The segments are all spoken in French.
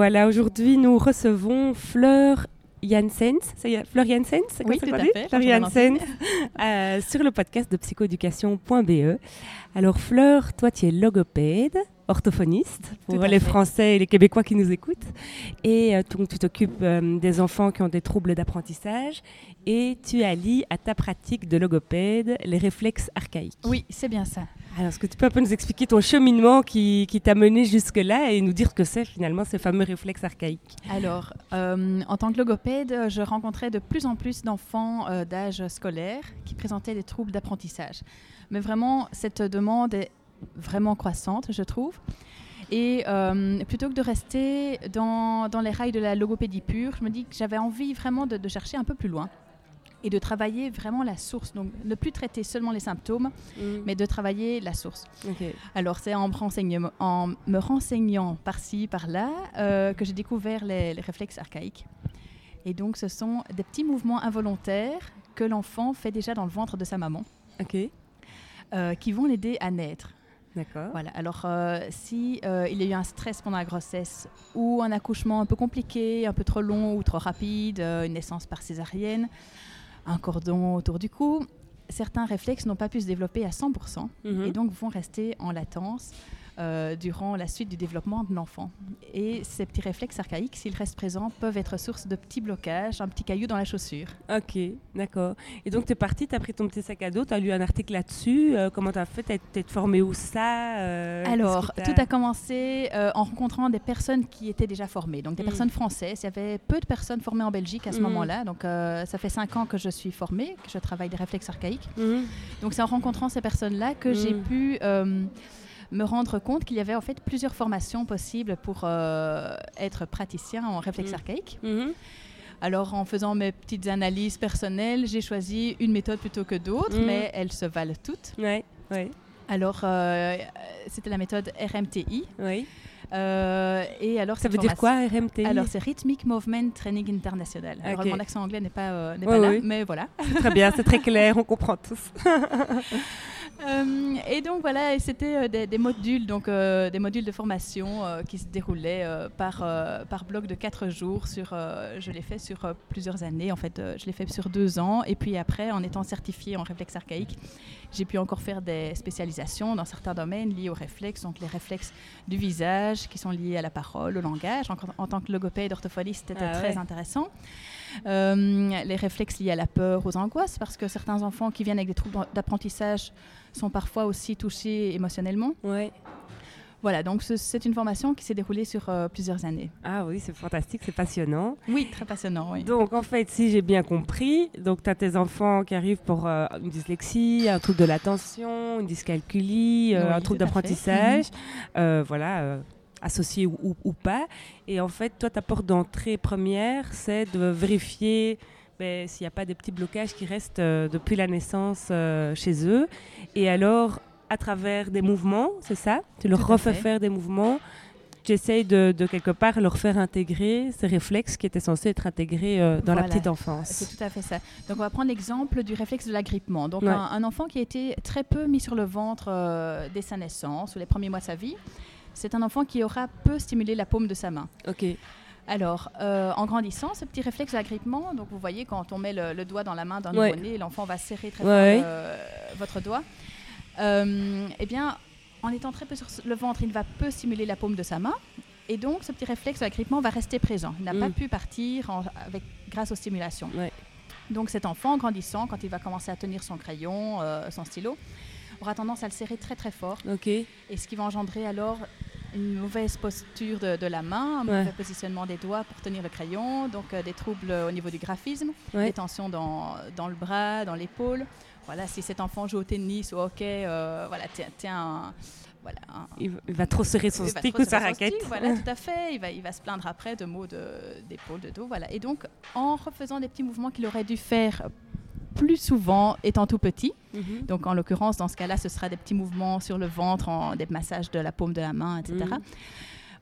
Voilà, aujourd'hui nous recevons Fleur Janssens, Fleur Janssens, c'est oui, tout à fait, Fleur Janssens, euh, sur le podcast de psychoéducation.be. Alors Fleur, toi tu es logopède, orthophoniste pour les Français et les Québécois qui nous écoutent. Et euh, tu t'occupes euh, des enfants qui ont des troubles d'apprentissage et tu allies à ta pratique de logopède les réflexes archaïques. Oui, c'est bien ça. Alors, est-ce que tu peux un peu nous expliquer ton cheminement qui, t'a mené jusque-là et nous dire ce que c'est finalement ces fameux réflexes archaïques Alors, euh, en tant que logopède, je rencontrais de plus en plus d'enfants d'âge scolaire qui présentaient des troubles d'apprentissage. Mais vraiment, cette demande est vraiment croissante, je trouve. Et euh, plutôt que de rester dans, dans, les rails de la logopédie pure, je me dis que j'avais envie vraiment de, chercher un peu plus loin et de travailler vraiment la source. Donc, ne plus traiter seulement les symptômes, mm. mais de travailler la source. Alors, c'est en, en, me renseignant par-ci, par-là, euh, que j'ai découvert les, les, réflexes archaïques. Et donc, ce sont des petits mouvements involontaires que l'enfant fait déjà dans le ventre de sa maman, euh, qui vont l'aider à naître. D'accord. Voilà. Alors, euh, si euh, il y a eu un stress pendant la grossesse ou un accouchement un peu compliqué, un peu trop long ou trop rapide, euh, une naissance par césarienne, un cordon autour du cou, certains réflexes n'ont pas pu se développer à 100% mhm. et donc vont rester en latence euh, durant la suite du développement de l'enfant. Et ces petits réflexes archaïques, s'ils restent présents, peuvent être source de petits blocages, un petit caillou dans la chaussure. Ok, d'accord. Et donc tu es partie, tu as pris ton petit sac à dos, tu as lu un article là-dessus. Euh, comment tu as fait Tu es, formée où ça euh, Alors, tout a commencé en rencontrant des personnes qui étaient déjà formées, donc des mm. personnes françaises. Il y avait peu de personnes formées en Belgique à ce mm. moment-là. Donc ça fait cinq ans que je suis formée, que je travaille des réflexes archaïques. Mm. Donc c'est en rencontrant ces personnes-là que j'ai pu me rendre compte qu'il y avait en fait plusieurs formations possibles pour euh, être praticien en réflexe mm. archaïque. Mm-hmm. Alors, en faisant mes petites analyses personnelles, j'ai choisi une méthode plutôt que d'autres, mm. mais elles se valent toutes. Ouais, ouais. Alors, euh, c'était la méthode RMTI. Oui. Euh, et alors, ça veut dire quoi RMTI Alors, c'est Rhythmic Movement Training International. Alors, mon accent anglais n'est pas, pas là, mais voilà. Très bien, c'est très clair, on comprend tous. Euh, et donc voilà, c'était euh, des, modules, donc euh, des modules de formation qui se déroulaient par, par bloc de quatre jours. Sur, je l'ai fait sur plusieurs années, en fait, je l'ai fait sur deux ans. Et puis après, en étant certifié en réflexe archaïque, j'ai pu encore faire des spécialisations dans certains domaines liés aux réflexes, donc les réflexes du visage qui sont liés à la parole, au langage. En, tant que logopède, orthophoniste, c'était ah très intéressant. les réflexes liés à la peur, aux angoisses, parce que certains enfants qui viennent avec des troubles d'apprentissage sont parfois aussi touchés émotionnellement. Ouais. Voilà, donc c'est une formation qui s'est déroulée sur euh, plusieurs années. Ah oui, c'est fantastique, c'est passionnant. Oui, très passionnant, oui. Donc en fait, si j'ai bien compris, donc tu as tes enfants qui arrivent pour euh, une dyslexie, un trouble de l'attention, une dyscalculie, euh, un trouble d'apprentissage, mhm. voilà, associé ou, ou, pas. Et en fait, toi, ta porte d'entrée première, c'est de vérifier ben, s'il n'y a pas des petits blocages qui restent euh, depuis la naissance euh, chez eux. Et alors, à travers des mouvements, c'est ça? Tu leur refais faire des mouvements? Tu essayes de, quelque part leur faire intégrer ces réflexes qui étaient censés être intégrés euh, dans la petite enfance. C'est tout à fait ça. Donc on va prendre l'exemple du réflexe de l'agrippement. Donc un, enfant qui a été très peu mis sur le ventre dès sa naissance ou les premiers mois de sa vie, c'est un enfant qui aura peu stimulé la paume de sa main. Ok. Alors, euh, en grandissant, ce petit réflexe d'agrippement, donc vous voyez quand on met le, doigt dans la main d'un nouveau-né, l'enfant va serrer très fort euh, votre doigt. Euh, eh bien, en étant très peu sur le ventre, il va peu stimuler la paume de sa main. Et donc, ce petit réflexe d'agrippement va rester présent. Il n'a pas mm. pu partir avec, grâce aux stimulations. Donc, cet enfant, en grandissant, quand il va commencer à tenir son crayon, son stylo, aura tendance à le serrer très très fort. Et ce qui va engendrer alors une mauvaise posture de, la main, un mauvais positionnement des doigts pour tenir le crayon, donc euh, des troubles au niveau du graphisme, des tensions dans, dans, le bras, dans l'épaule. voilà, si cet enfant joue au tennis ou au hockey, voilà, tiens, voilà, il, va trop serrer son stick ou sa raquette. voilà, tout à fait. Il va, il va se plaindre après de mots d'épaule, de, de dos. Voilà. Et donc, en refaisant des petits mouvements qu'il aurait dû faire plus souvent étant tout petit. Mhm. Donc, en l'occurrence, dans ce cas-là, ce sera des petits mouvements sur le ventre, en, des massages de la paume de la main, etc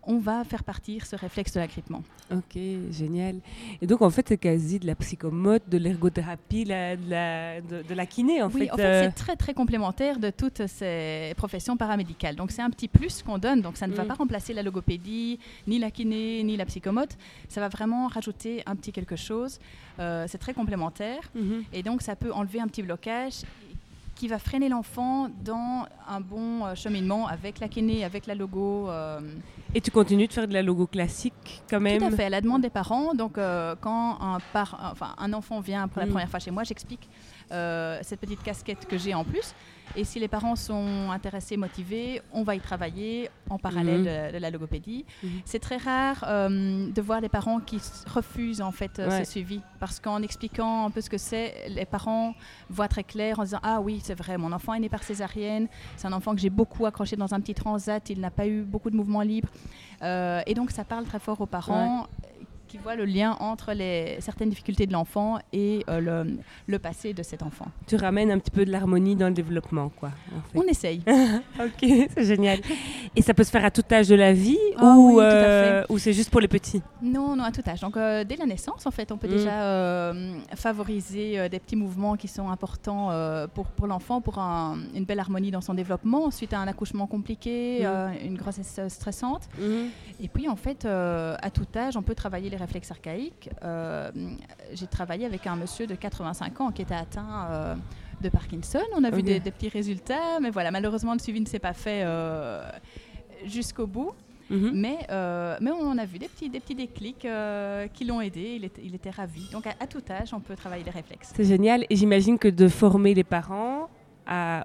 on va faire partir ce réflexe de l'agrippement. Ok, génial. Et donc, en fait, c'est quasi de la psychomote, de l'ergothérapie, de, la, de, la kiné, en oui, fait. en fait, euh. c'est très, très complémentaire de toutes ces professions paramédicales. Donc, c'est un petit plus qu'on donne. Donc, ça ne va mm. pas remplacer la logopédie, ni la kiné, ni la psychomote. Ça va vraiment rajouter un petit quelque chose. Euh, c'est très complémentaire. Mm-hmm. Et donc, ça peut enlever un petit blocage qui va freiner l'enfant dans un bon euh, cheminement avec la kiné, avec la logo. Euh. Et tu continues de faire de la logo classique quand même Tout à fait, à la demande des parents. Donc euh, quand un, enfin, un enfant vient pour la mm. première fois chez moi, j'explique cette petite casquette que j'ai en plus. Et si les parents sont intéressés, motivés, on va y travailler en parallèle mhm. de, la logopédie. Mhm. C'est très rare euh, de voir des parents qui refusent en fait euh, ce suivi parce qu'en expliquant un peu ce que c'est, les parents voient très clair en disant ah oui c'est vrai mon enfant est né par césarienne, c'est un enfant que j'ai beaucoup accroché dans un petit transat, il n'a pas eu beaucoup de mouvements libres euh, et donc ça parle très fort aux parents qui voit le lien entre les, certaines difficultés de l'enfant et euh, le, le, passé de cet enfant. Tu ramènes un petit peu de l'harmonie dans le développement, quoi. On essaye. ok, c'est génial. Et ça peut se faire à tout âge de la vie ah ou, euh, ou c'est juste pour les petits? Non, non, à tout âge. Donc euh, dès la naissance, en fait, on peut mm. déjà favoriser des petits mouvements qui sont importants pour, pour l'enfant, pour une belle harmonie dans son développement, suite à un accouchement compliqué, mm. une grossesse stressante. Mm. Et puis, en fait, à tout âge, on peut travailler les réflexes archaïques, euh, j'ai travaillé avec un monsieur de 85 ans qui était atteint euh, de Parkinson. On a vu des, petits résultats, mais voilà, malheureusement, le suivi ne s'est pas fait euh, jusqu'au bout. Mhm. mais, mais on a vu des petits, des petits déclics qui l'ont aidé. Il était, il était ravi. Donc, à, à, tout âge, on peut travailler les réflexes. C'est génial. Et j'imagine que de former les parents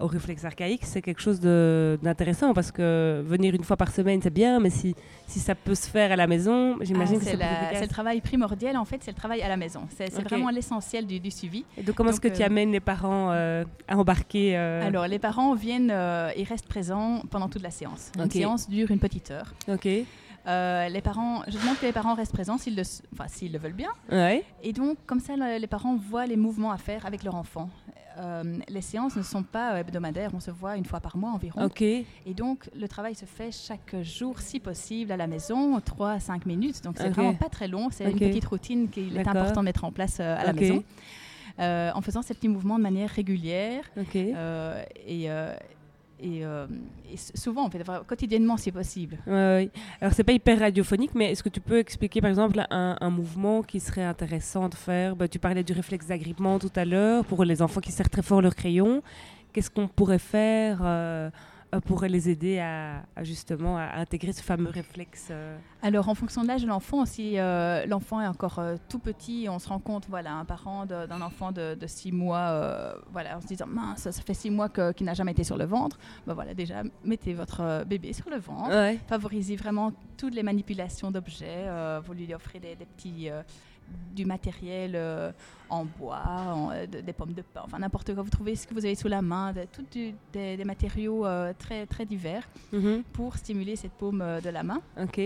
au réflexe archaïque, c'est quelque chose d'intéressant parce que venir une fois par semaine, c'est bien, mais si, si ça peut se faire à la maison, j'imagine ah, que c'est C'est le travail primordial, en fait, c'est le travail à la maison. C'est vraiment l'essentiel du, suivi. Et donc, comment est-ce que tu euh, amènes les parents euh, à embarquer euh? Alors, les parents viennent et restent présents pendant toute la séance. Une séance dure une petite heure. Ok. Les parents, je demande que les parents restent présents s'ils le, enfin, s'ils le veulent bien. Ouais. Et donc, comme ça, les parents voient les mouvements à faire avec leur enfant. Euh, les séances ne sont pas hebdomadaires, on se voit une fois par mois environ. Et donc, le travail se fait chaque jour, si possible, à la maison, 3 à 5 minutes. Donc, c'est vraiment pas très long. C'est une petite routine qu'il est important de mettre en place euh, à la maison. Euh, en faisant ces petits mouvements de manière régulière. et, euh, et, souvent, en fait, quotidiennement, c'est possible. Oui, Alors, c'est pas hyper radiophonique, mais est-ce que tu peux expliquer, par exemple, un, mouvement qui serait intéressant de faire? Bah, Tu parlais du réflexe d'agrippement tout à l'heure pour les enfants qui serrent très fort leur crayon. Qu'est-ce qu'on pourrait faire euh, euh, pourrait les aider à, justement à intégrer ce fameux réflexe euh. Alors, en fonction de l'âge de l'enfant, si euh, l'enfant est encore tout petit, on se rend compte, voilà, un parent d'un enfant de, 6 mois, voilà, en se disant, mince, ça fait 6 mois qu'il n'a jamais été sur le ventre, ben voilà, déjà, mettez votre bébé sur le ventre, favorisez vraiment toutes les manipulations d'objets, vous lui offrez des, des petits du matériel euh, en bois, euh, des pommes de pain, enfin n'importe quoi. Vous trouvez ce que vous avez sous la main, tout des, matériaux euh, très, très divers mhm. pour stimuler cette paume de la main. Ok.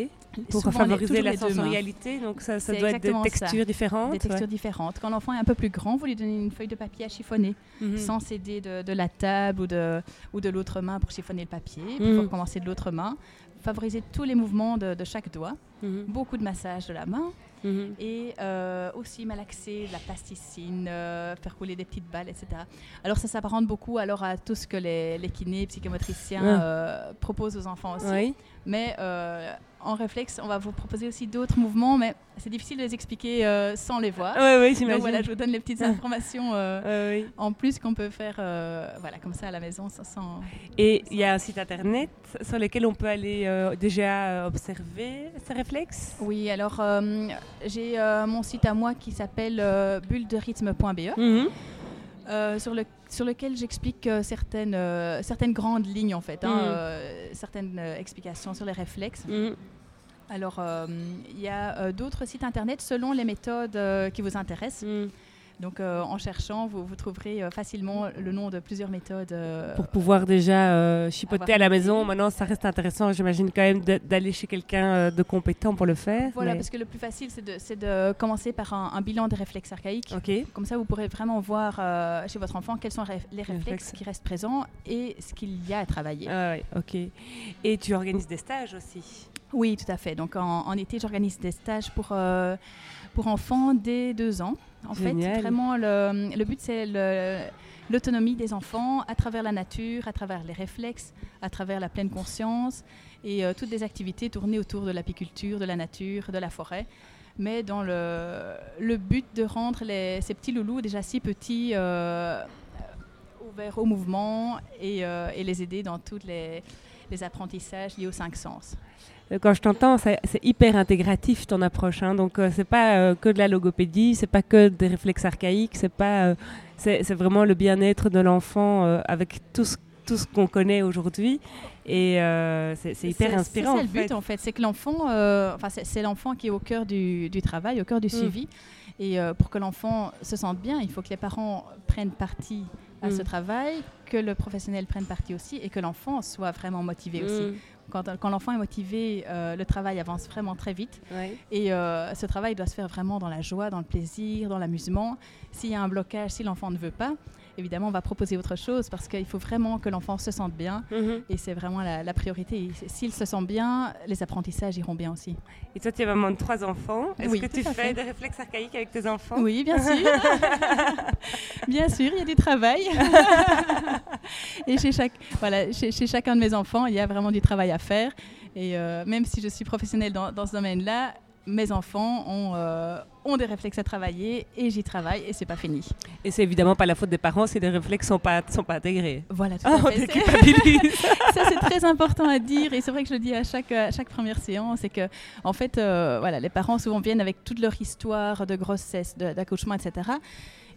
Pour favoriser la sensorialité, donc ça, ça doit être des textures différentes. Des textures différentes. Quand l'enfant est un peu plus grand, vous lui donnez une feuille de papier à chiffonner, mhm. sans s'aider de, la table ou de, ou de l'autre main pour chiffonner le papier, pour mhm. commencer de l'autre main. Favoriser tous les mouvements de, chaque doigt. Beaucoup de massage de la main. Mhm. Et euh, aussi malaxer, la plasticine, euh, faire couler des petites balles, etc. Alors ça s'apparente beaucoup alors à tout ce que les, les kinés, psychomotriciens euh, proposent aux enfants aussi. Mais en réflexe, on va vous proposer aussi d'autres mouvements, mais c'est difficile de les expliquer euh, sans les voir. Oui, oui, j'imagine. Donc voilà, je vous donne les petites informations euh, en plus qu'on peut faire euh, voilà, comme ça à la maison. Sans, Et il y a un site internet sur lequel on peut aller déjà observer ces réflexes Oui, alors j'ai mon site à moi qui s'appelle bullederythme.be. Mhm. sur, le, sur lequel j'explique certaines, certaines grandes lignes en fait, hein, mhm. certaines explications sur les réflexes. Mhm. Alors, euh, il y a euh, d'autres sites internet selon les méthodes euh, qui vous intéressent. Mm. Donc euh, en cherchant, vous, vous trouverez euh, facilement le nom de plusieurs méthodes. euh, Pour pouvoir déjà chipoter à la maison, maintenant ça reste intéressant, j'imagine quand même d'aller chez quelqu'un de compétent pour le faire. Voilà, mais- parce que le plus facile, c'est de, commencer par un, un bilan des réflexes archaïques. Comme ça, vous pourrez vraiment voir chez votre enfant quels sont les les réflexes réflexes. qui restent présents et ce qu'il y a à travailler. Ah ouais, ok. Et tu organises des stages aussi. Oui, tout à fait. Donc en, en été, j'organise des stages pour, euh, pour enfants dès deux ans. En Génial. fait, vraiment, le, le but, c'est l'autonomie des enfants à travers la nature, à travers les réflexes, à travers la pleine conscience et euh, toutes des activités tournées autour de l'apiculture, de la nature, de la forêt. Mais dans le, le but de rendre les- ces petits loulous déjà si petits euh, ouverts au mouvement et, et les aider dans tous les, les apprentissages liés aux cinq sens. Euh, Quand je t'entends, c'est hyper intégratif ton approche. hein. Donc euh, c'est pas euh, que de la logopédie, c'est pas que des réflexes archaïques, c'est pas, euh, c'est vraiment le bien-être de l'enfant avec tout ce tout ce qu'on connaît aujourd'hui. Et c'est hyper inspirant. C'est le but fait. en fait, c'est que l'enfant, enfin c'est l'enfant qui est au cœur du, du travail, au cœur du Mm. suivi. Et pour que l'enfant se sente bien, il faut que les parents prennent partie à ce Mm. travail, que le professionnel prenne partie aussi et que l'enfant soit vraiment motivé aussi. Quand, quand l'enfant est motivé, euh, le travail avance vraiment très vite. Et euh, ce travail doit se faire vraiment dans la joie, dans le plaisir, dans l'amusement. S'il y a un blocage, si l'enfant ne veut pas, évidemment, on va proposer autre chose parce qu'il faut vraiment que l'enfant se sente bien. Mhm. Et c'est vraiment la, la priorité. S'il se sent bien, les apprentissages iront bien aussi. Et toi, tu es maman de trois enfants. Est-ce Oui, que tu fais fait. des réflexes archaïques avec tes enfants? Oui, bien sûr. bien sûr, il y a du travail. et chez, chaque, voilà, chez, chez chacun de mes enfants, il y a vraiment du travail à faire. Et euh, même si je suis professionnelle dans, dans ce domaine-là, mes enfants ont, euh, ont des réflexes à travailler et j'y travaille et c'est pas fini. Et c'est évidemment pas la faute des parents si les réflexes sont pas sont pas intégrés. Voilà, tout Ah, à fait. Ça c'est très important à dire et c'est vrai que je le dis à chaque, à chaque première séance c'est que en fait euh, voilà les parents souvent viennent avec toute leur histoire de grossesse d'accouchement etc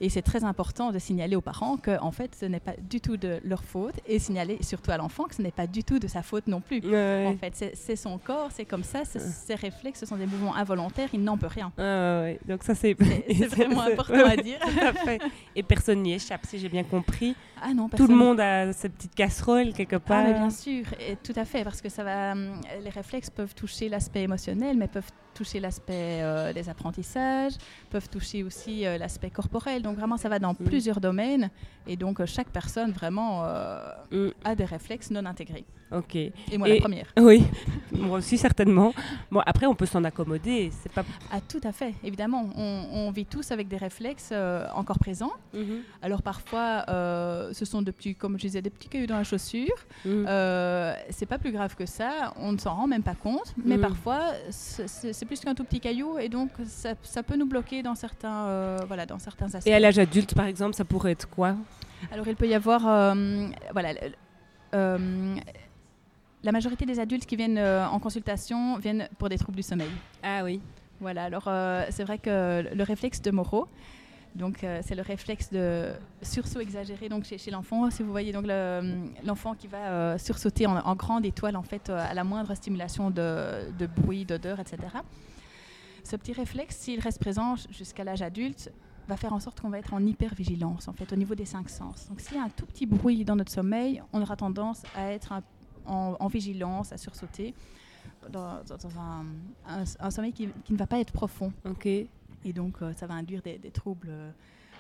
et c'est très important de signaler aux parents que en fait ce n'est pas du tout de leur faute et signaler surtout à l'enfant que ce n'est pas du tout de sa faute non plus Ouais. en fait c'est son corps c'est comme ça c'est- ses réflexes ce sont des mouvements involontaires il n'en peut rien Ah, ouais, ouais. Donc ça c'est vraiment important à dire. Et personne n'y échappe, si j'ai bien compris. ah non Tout le monde a ses petites casseroles quelque Ah, part. mais bien sûr, et tout à fait, parce que ça va, les réflexes peuvent toucher l'aspect émotionnel, mais peuvent toucher l'aspect euh, des apprentissages, peuvent toucher aussi euh, l'aspect corporel. Donc vraiment, ça va dans Mm. plusieurs domaines, et donc euh, chaque personne vraiment Mm, a des réflexes non intégrés. Ok. Et moi, Et- la première. Oui, moi aussi certainement. Bon, après on peut s'en accommoder. C'est pas. Ah, tout à fait, évidemment. On, on vit tous avec des réflexes euh, encore présents. Alors parfois, euh, ce sont des petits, comme je disais, des petits cailloux dans la chaussure. Mm. Euh, c'est pas plus grave que ça, on ne s'en rend même pas compte, mais Mm. parfois c'est plus qu'un tout petit caillou et donc ça, ça peut nous bloquer dans certains, voilà, dans certains aspects. Et à l'âge adulte, par exemple, ça pourrait être quoi? Alors il peut y avoir, voilà, la majorité des adultes qui viennent euh, en consultation viennent pour des troubles du sommeil. Ah oui. Voilà, alors euh, c'est vrai que le réflexe de Moreau, donc euh, c'est le réflexe de sursaut exagéré donc chez, chez l'enfant. Si vous voyez donc le- l'enfant qui va sursauter en, en grande étoile en fait à la moindre stimulation de, de bruit, d'odeur, etc. Ce petit réflexe, s'il reste présent jusqu'à l'âge adulte, va faire en sorte qu'on va être en hypervigilance en fait au niveau des cinq sens. Donc s'il y a un tout petit bruit dans notre sommeil, on aura tendance à être un- en, en vigilance, à sursauter dans, un, un- un sommeil qui, qui ne va pas être profond. Ok. Et donc, euh, ça va induire des, des troubles euh,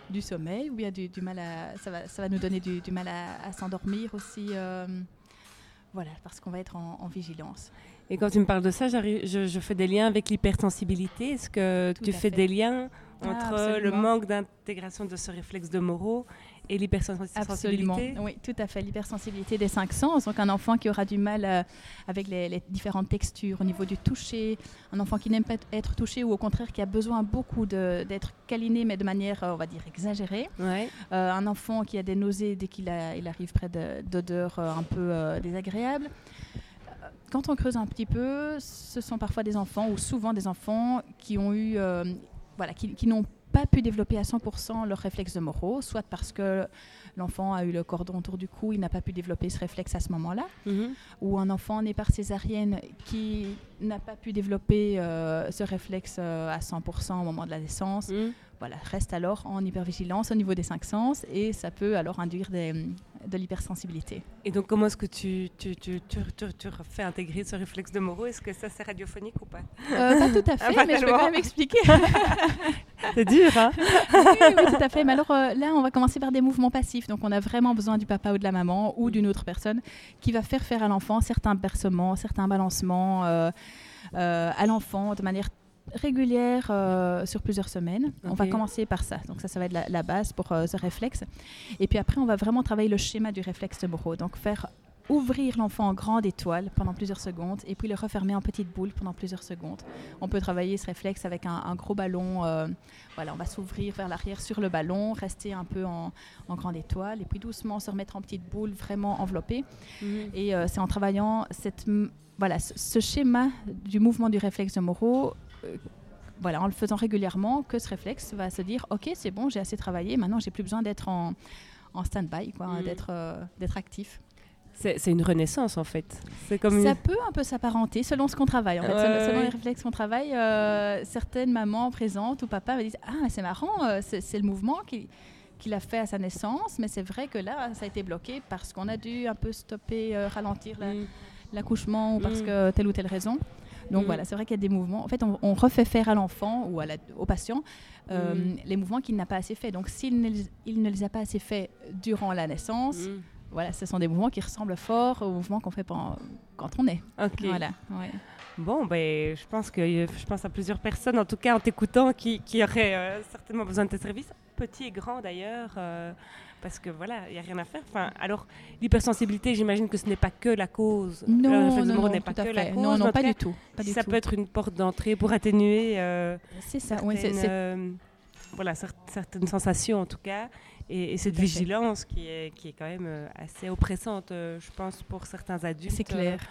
du sommeil ou bien du, du mal à. Ça va, ça va nous donner du, du mal à, à s'endormir aussi. euh, voilà, parce qu'on va être en, en vigilance. Et quand tu me parles de ça, je, je fais des liens avec l'hypersensibilité. Est-ce que Tout tu fais fait. des liens Ah, entre le absolument. manque d'intégration de ce réflexe de Moreau et Absolument. l'hypersensibilité Oui, tout à fait. L'hypersensibilité des cinq sens. Donc, un enfant qui aura du mal euh, avec les, les différentes textures au niveau du toucher, un enfant qui n'aime pas être touché ou au contraire qui a besoin beaucoup d'être câliné, mais de manière, euh, on va dire, exagérée. Ouais. Euh, un enfant qui a des nausées dès qu'il il arrive près de- d'odeurs euh, un peu désagréables. Quand on creuse un petit peu, ce sont parfois des enfants, ou souvent des enfants, qui ont eu, euh, voilà, qui, qui n'ont pas pu développer à 100% leur réflexe de moraux, soit parce que l'enfant a eu le cordon autour du cou, il n'a pas pu développer ce réflexe à ce moment-là, Mhm. ou un enfant né par césarienne qui n'a pas pu développer euh, ce réflexe euh, à 100% au moment de la naissance, Mhm. voilà, reste alors en hypervigilance au niveau des cinq sens et ça peut alors induire des, de l'hypersensibilité. Et donc, comment est-ce que tu, tu, tu, tu, fais intégrer ce réflexe de Moreau? Est-ce que ça, c'est radiophonique ou pas? Euh, pas tout à fait, Ah, pas mais je tellement. quand même expliquer. C'est dur, hein? Oui, oui, tout à fait. Mais alors euh, là, on va commencer par des mouvements passifs. Donc, on a vraiment besoin du papa ou de la maman ou d'une autre personne qui va faire faire à l'enfant certains bercements, certains balancements euh, euh, à l'enfant de manière régulière euh, sur plusieurs semaines. On va commencer par ça. Donc ça, ça va être la, la base pour euh, ce réflexe. Et puis après, on va vraiment travailler le schéma du réflexe de Moreau. Donc faire ouvrir l'enfant en grande étoile pendant plusieurs secondes et puis le refermer en petite boule pendant plusieurs secondes. On peut travailler ce réflexe avec un, un gros ballon. euh, voilà, on va s'ouvrir vers l'arrière sur le ballon, rester un peu en, en grande étoile et puis doucement se remettre en petite boule vraiment enveloppée. Mhm. Et euh, c'est en travaillant cette, voilà, ce, ce schéma du mouvement du réflexe de Moreau, voilà, en le faisant régulièrement, que ce réflexe va se dire Ok, c'est bon, j'ai assez travaillé, maintenant j'ai plus besoin d'être en, en stand-by, quoi, Mhm. d'être euh, d'être actif. C'est c'est une renaissance, en fait. C'est comme Ça une... peut un peu s'apparenter selon ce qu'on travaille. En fait. Ouais, selon, les réflexes qu'on travaille, euh, certaines mamans présentes ou papas me disent Ah, c'est marrant, euh, c'est le mouvement qui qu'il a fait à sa naissance, mais c'est vrai que là, ça a été bloqué parce qu'on a dû un peu stopper, euh, ralentir Mhm. l'accouchement ou parce Mm. que telle ou telle raison. Donc Mm. voilà, c'est vrai qu'il y a des mouvements. En fait, on, on refait faire à l'enfant ou à la- au patient euh, Mm. les mouvements qu'il n'a pas assez fait. Donc s'il ne, les- il ne les a pas assez fait durant la naissance, Mhm. voilà, ce sont des mouvements qui ressemblent fort aux mouvements qu'on fait pendant- quand on est. Ok. Voilà. ouais. Bon, ben, je pense que je pense à plusieurs personnes, en tout cas en t'écoutant, qui, qui auraient euh, certainement besoin de tes services, petits et grands d'ailleurs, euh, parce que voilà, il n'y a rien à faire. Enfin, alors, l'hypersensibilité, j'imagine que ce n'est pas que la cause. Non, non, n'est pas la cause. Non, non, cas, du tout. Pas du ça tout. peut être une porte d'entrée pour atténuer euh, C'est ça. oui, c'est- certaines, euh, voilà, sensations en tout cas, et, et cette Tout à fait. vigilance qui est, qui est quand même euh, assez oppressante, euh, je pense, pour certains adultes. c'est clair. euh,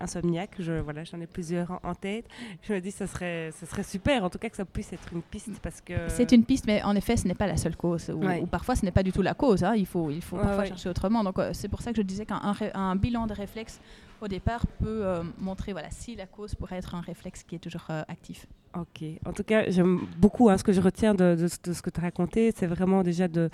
insomniaques, je, voilà, j'en ai plusieurs en, en tête. Je me dis, ce serait, ce serait super, en tout cas, que ça puisse être une piste parce que. C'est une piste, mais en effet, ce n'est pas la seule cause. Ou, Ouais. ou parfois, ce n'est pas du tout la cause. hein. Il faut, il faut Ouais, parfois ouais. chercher autrement. Donc, euh, c'est pour ça que je disais qu'un bilan de réflexe, au départ, peut euh, montrer voilà, si la cause pourrait être un réflexe qui est toujours euh, actif. Ok. En tout cas, j'aime beaucoup hein, ce que je retiens de, de de ce que tu as raconté. C'est vraiment déjà de,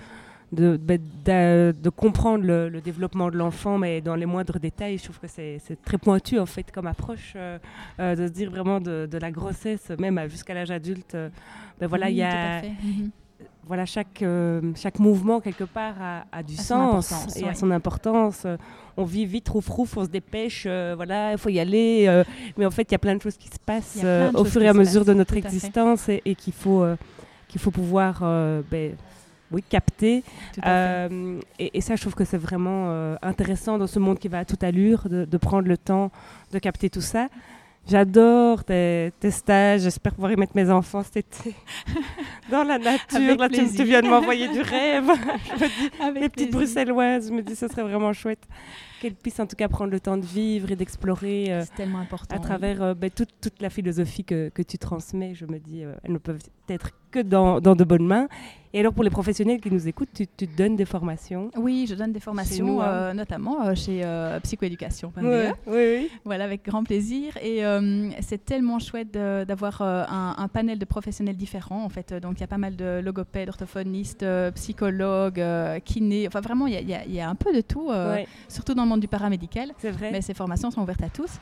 de, d'a- de comprendre le, le développement de l'enfant, mais dans les moindres détails. Je trouve que c'est très pointu, en fait, comme approche, euh, euh, de se dire vraiment de, de la grossesse, même à- jusqu'à l'âge adulte. euh, ben voilà, Oui, il y à a. Mhm. voilà, chaque, chaque mouvement, quelque part, a, a du sens et a ouais. son importance. On vit vite, rouf, rouf, on se dépêche, voilà, il faut y aller. mais en fait, il y a plein de choses qui se passent au fur et à mesure de notre à existence et, et qu'il faut, qu'il faut pouvoir ben, oui, fait. Euh, et, et ça, je trouve que c'est vraiment euh, intéressant dans ce monde qui va à toute allure, de, de prendre le temps de capter tout ça. J'adore tes, tes stages, j'espère pouvoir y mettre mes enfants cet été. Dans la nature, là tu, viens de m'envoyer du rêve. je me dis, Avec les petites plaisir. bruxelloises, je me dis ce serait vraiment chouette qu'elles puissent en tout cas prendre le temps de vivre et d'explorer euh, C'est tellement important. à travers euh, ben, toute, toute la philosophie que, que tu transmets. Je me dis, euh, elles ne peuvent être que dans, dans de bonnes mains. Et alors pour les professionnels qui nous écoutent, tu, tu donnes des formations Oui, je donne des formations, nous, hein. euh, notamment chez Psychoéducation.be. oui, oui. Voilà, avec grand plaisir. Et c'est tellement chouette d'avoir un, un panel de professionnels différents. En fait, donc il y a pas mal de logopèdes, orthophonistes, psychologues, kinés. Enfin, vraiment, il y y, y a un peu de tout, Ouais, surtout dans monde du paramédical. vrai. Mais ces formations sont ouvertes à tous.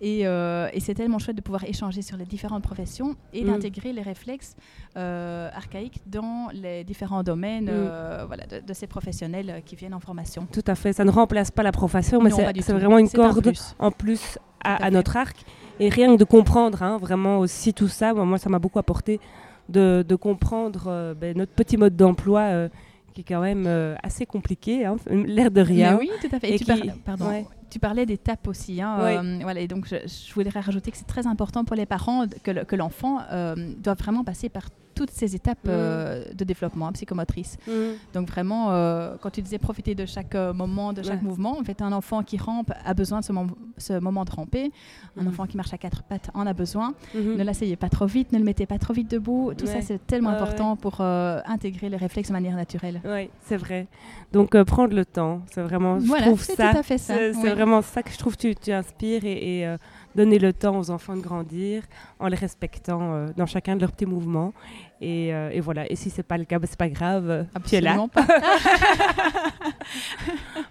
Et, euh, et c'est tellement chouette de pouvoir échanger sur les différentes professions et Mm. d'intégrer les réflexes euh, archaïques dans les différents domaines Mm. euh, voilà, de, de ces professionnels euh, qui viennent en formation. Tout à fait. Ça ne remplace pas la profession, mais c'est- vraiment une un corde plus. en plus à, notre arc. Et rien que de comprendre hein, vraiment aussi tout ça, moi, ça m'a beaucoup apporté de, de comprendre ben, notre petit mode d'emploi qui est quand même euh, assez compliqué, hein, l'air de rien. Mais oui, tout à fait. Et Et tu, qui- par- pardon, ouais. tu parlais d'étapes aussi. Hein, euh, voilà, et donc, je, je voudrais rajouter que c'est très important pour les parents que l'enfant euh, doit vraiment passer par toutes ces étapes Mm. de développement psychomotrice. Mm. Donc vraiment, euh, quand tu disais profiter de chaque euh, moment, de chaque Ouais. mouvement, en fait, un enfant qui rampe a besoin de ce, mom- ce moment de ramper. Un Mhm. enfant qui marche à quatre pattes en a besoin. Mhm. Ne l'asseyez pas trop vite, ne le mettez pas trop vite debout. Tout ça, c'est tellement important pour euh, intégrer les réflexes de manière naturelle. Oui, c'est vrai. Donc euh, prendre le temps, c'est vraiment, je Voilà, trouve ça. C'est oui. vraiment ça que je trouve que tu, tu inspires et, et, euh, donner le temps aux enfants de grandir en les respectant euh, dans chacun de leurs petits mouvements. Et, euh, et voilà. Et si c'est pas le cas, ben, c'est pas grave. euh, Tu es là. Absolument pas.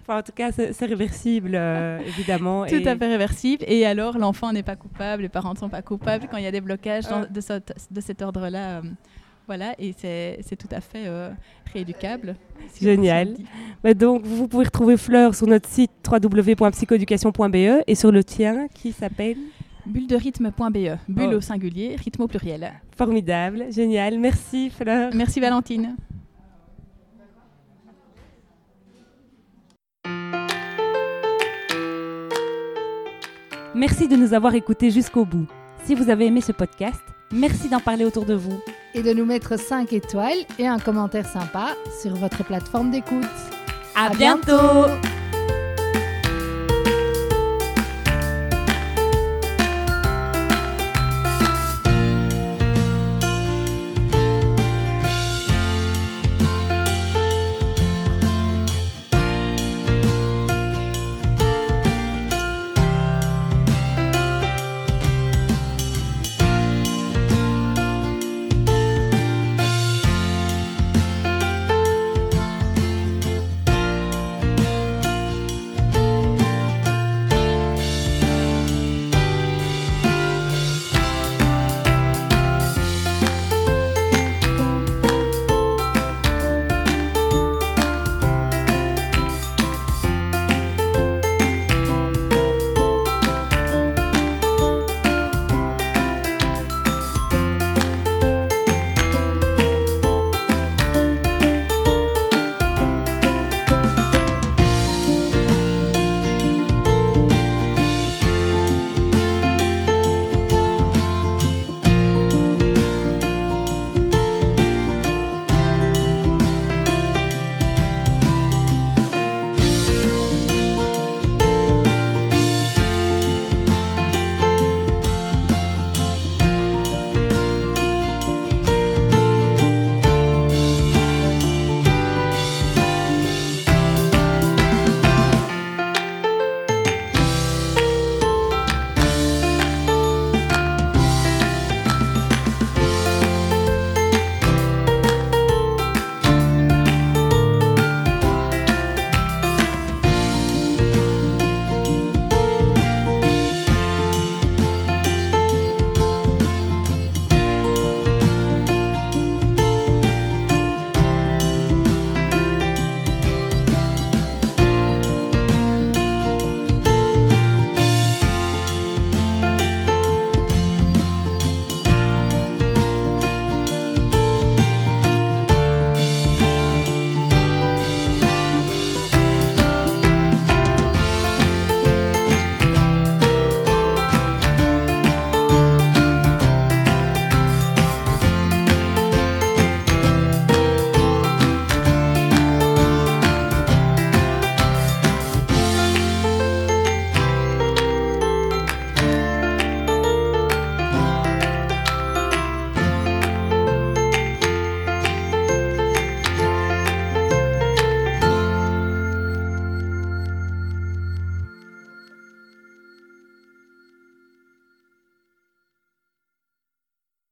Enfin, en tout cas, c'est réversible, euh, évidemment. Tout et- à fait réversible. Et alors, l'enfant n'est pas coupable, les parents ne sont pas coupables quand il y a des blocages dans- de, ce- de cet ordre-là. Voilà, et c'est tout à fait euh, rééducable. si Génial. Mais donc, vous pouvez retrouver Fleur sur notre site www.psychoeducation.be et sur le tien qui s'appelle Bulle de rythme.be, bulle Oh. au singulier, rythme au pluriel. Formidable, génial. Merci Fleur. Merci Valentine. Merci de nous avoir écoutés jusqu'au bout. Si vous avez aimé ce podcast, merci d'en parler autour de vous. Et de nous mettre 5 étoiles et un commentaire sympa sur votre plateforme d'écoute. À À bientôt